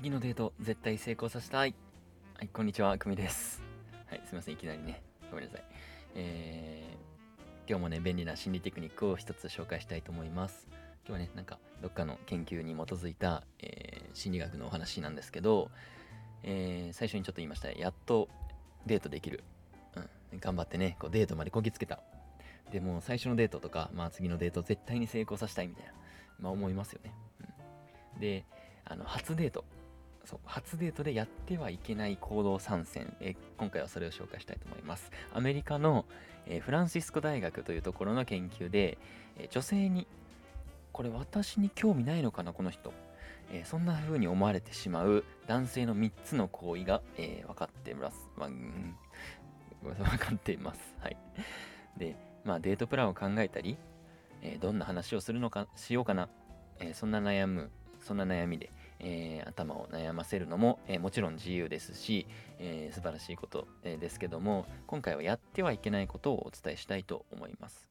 次のデート絶対成功させたい。はいこんにちはくみです。はいすいませんいきなりね。ごめんなさい。えー、今日もね便利な心理テクニックを一つ紹介したいと思います。今日はねなんかどっかの研究に基づいた、えー、心理学のお話なんですけど、えー、最初にちょっと言いましたやっとデートできる、うん、頑張ってねこうデートまでこぎつけた。でも最初のデートとか、まあ、次のデート絶対に成功させたいみたいな、まあ、思いますよね、うん、であの初デート。そう初デートでやってはいけない行動参戦、え今回はそれを紹介したいと思います。アメリカの、えフランシスコ大学というところの研究で、え女性にこれ私に興味ないのかなこの人、えそんな風に思われてしまう男性の3つの行為が、え、分かってます、まあ、うん、分かっています。はい。でまあデートプランを考えたり、え、どんな話をするのかしようかな、え、そんな悩むそんな悩みで。えー、頭を悩ませるのも、えー、もちろん自由ですし、えー、素晴らしいこと、えですけども今回はやってはいけないことをお伝えしたいと思います。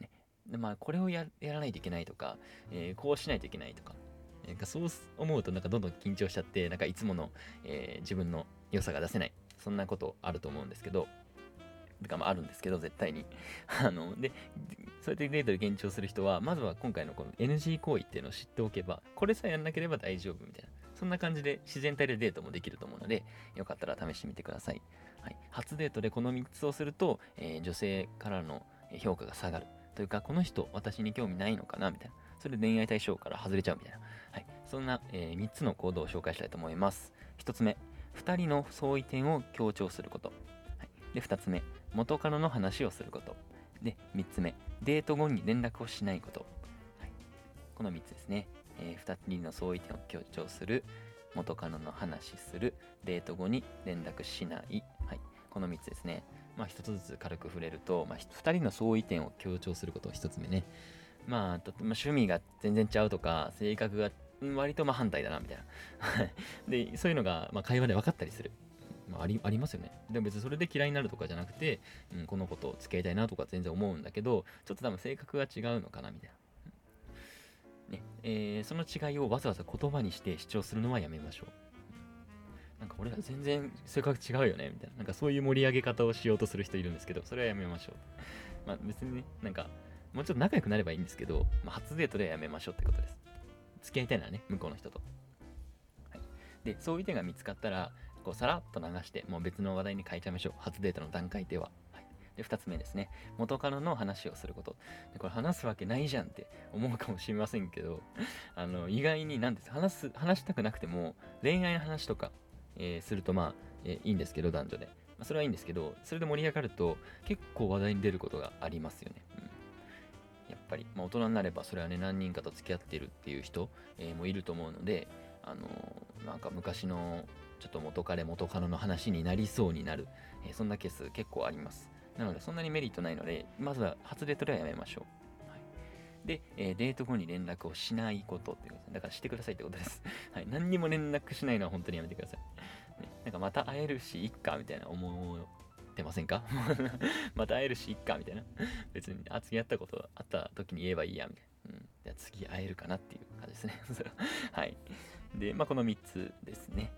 ね、でまあこれをやらないといけないとか、えこうしないといけないとかなんかそう思うとなんかどんどん緊張しちゃってなんかいつもの、え自分の良さが出せないそんなことあると思うんですけどとかもあるんですけど、絶対に。あの、で、そうやってデートで現状する人は、まずは今回のこの NG 行為っていうのを知っておけば、これさえやんなければ大丈夫みたいな。そんな感じで自然体でデートもできると思うので、よかったら試してみてください。はい、初デートでこの3つをすると、えー、女性からの評価が下がる。というか、この人、私に興味ないのかなみたいな。それで恋愛対象から外れちゃうみたいな。はい。そんな、えー、3つの行動を紹介したいと思います。1つ目、2人の相違点を強調すること。はい、で、2つ目、元カノの話をすること。で、3つ目、デート後に連絡をしないこと。はい、この3つですね。えー、2人の相違点を強調する、元カノの話する、デート後に連絡しない。はい、この3つですね。まあ、1つずつ軽く触れると、まあ、2人の相違点を強調すること、1つ目ね。まあ、まあ、趣味が全然ちゃうとか、性格が割とま反対だな、みたいな。で、そういうのが、ま、会話で分かったりする。まあ、ありありますよね。でも別にそれで嫌いになるとかじゃなくて、うん、この子と付き合いたいなとか全然思うんだけど、ちょっと多分性格が違うのかなみたいな。ねえー、その違いをわざわざ言葉にして主張するのはやめましょう。なんか俺ら全然性格違うよねみたいな。なんかそういう盛り上げ方をしようとする人いるんですけど、それはやめましょう。まあ別にね、なんかもうちょっと仲良くなればいいんですけど、まあ、初デートではやめましょうってことです。付き合いたいのはね、向こうの人と。はい、で、そういう点が見つかったら、こうさらっと流して、もう別の話題に変えちゃいましょう。初デートの段階では。はい、で、2つ目ですね。元カノの話をすること。でこれ話すわけないじゃんって思うかもしれませんけど、あの、意外になんです。話す、話したくなくても、恋愛の話とか、えー、するとまあ、えー、いいんですけど、男女で。まあ、それはいいんですけど、それで盛り上がると、結構話題に出ることがありますよね。うんやっぱり、まあ、大人になればそれはね何人かと付き合ってるっていう人、えー、もいると思うのであのー、なんか昔のちょっと元彼元カノの話になりそうになる、えー、そんなケース結構あります。なのでそんなにメリットないのでまずは初デートではやめましょう、はい、で、えー、デート後に連絡をしないことっていうことだからしてくださいってことです、はい、何にも連絡しないのは本当にやめてください、ね、なんかまた会えるしいっかみたいな思ってませんか？また会えるしいっかみたいな。別にあ次会ったことあった時に言えばいいやみたいな、うん、じゃあ次会えるかなっていう感じですね。は。い。でまあこの3つですね。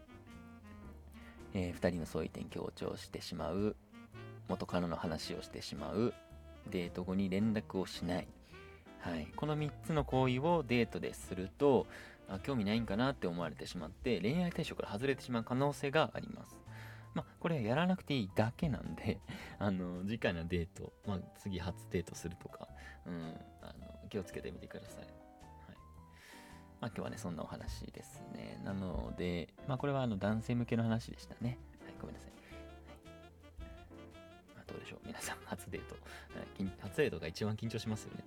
えー、2人の相違点強調してしまう。元カノの話をしてしまう。デート後に連絡をしない、はい、この3つの行為をデートでするとあ興味ないんかなって思われてしまって恋愛対象から外れてしまう可能性があります。まあ、これはやらなくていいだけなんで、あの、次回のデート、まあ、次初デートするとか、うん、あの、気をつけてみてください。まあ、今日はね、そんなお話ですね。なので、まあ、これはあの男性向けの話でしたね。はい、ごめんなさい。はいまあ、どうでしょう皆さん、初デート。初デートが一番緊張しますよね、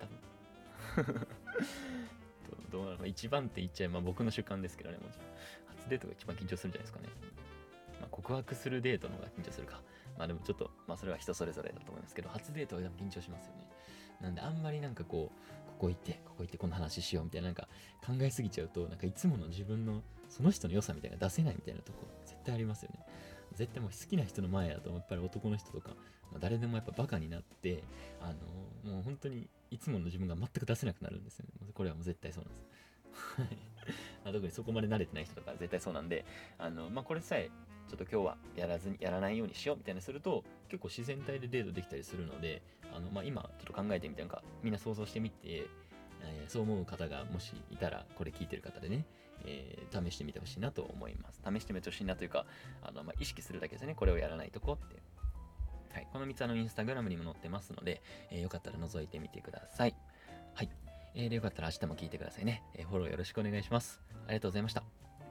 多分。どうなの一番って言っちゃえば、まあ、僕の主観ですけどね、もちろん。初デートが一番緊張するんじゃないですかね。まあ、告白するデートの方が緊張するか。まあでもちょっと、まあそれは人それぞれだと思いますけど、初デートは緊張しますよね。なんであんまりなんかこう、ここ行って、ここ行ってこの話しようみたいななんか考えすぎちゃうと、なんかいつもの自分のその人の良さみたいな出せないみたいなとこ絶対ありますよね。絶対もう好きな人の前だとやっぱり男の人とか、まあ、誰でもやっぱバカになって、あのもう本当にいつもの自分が全く出せなくなるんですよね。これはもう絶対そうなんです。はい。まあ、特にそこまで慣れてない人とか絶対そうなんで、あの、まあ、これさえ、ちょっと今日はやらずに、やらないようにしようみたいにすると、結構自然体でデートできたりするので、あの、まあ、今、ちょっと考えてみて、なんか、みんな想像してみて、えー、そう思う方がもしいたら、これ聞いてる方でね、えー、試してみてほしいなと思います。試してみてほしいなというか、あの、まあ、意識するだけですね。これをやらないとこって。はい。この3つあの、インスタグラムにも載ってますので、えー、よかったら覗いてみてくださ。い。えー、でよかったら明日も聞いてくださいね。えー、フォローよろしくお願いします。ありがとうございました。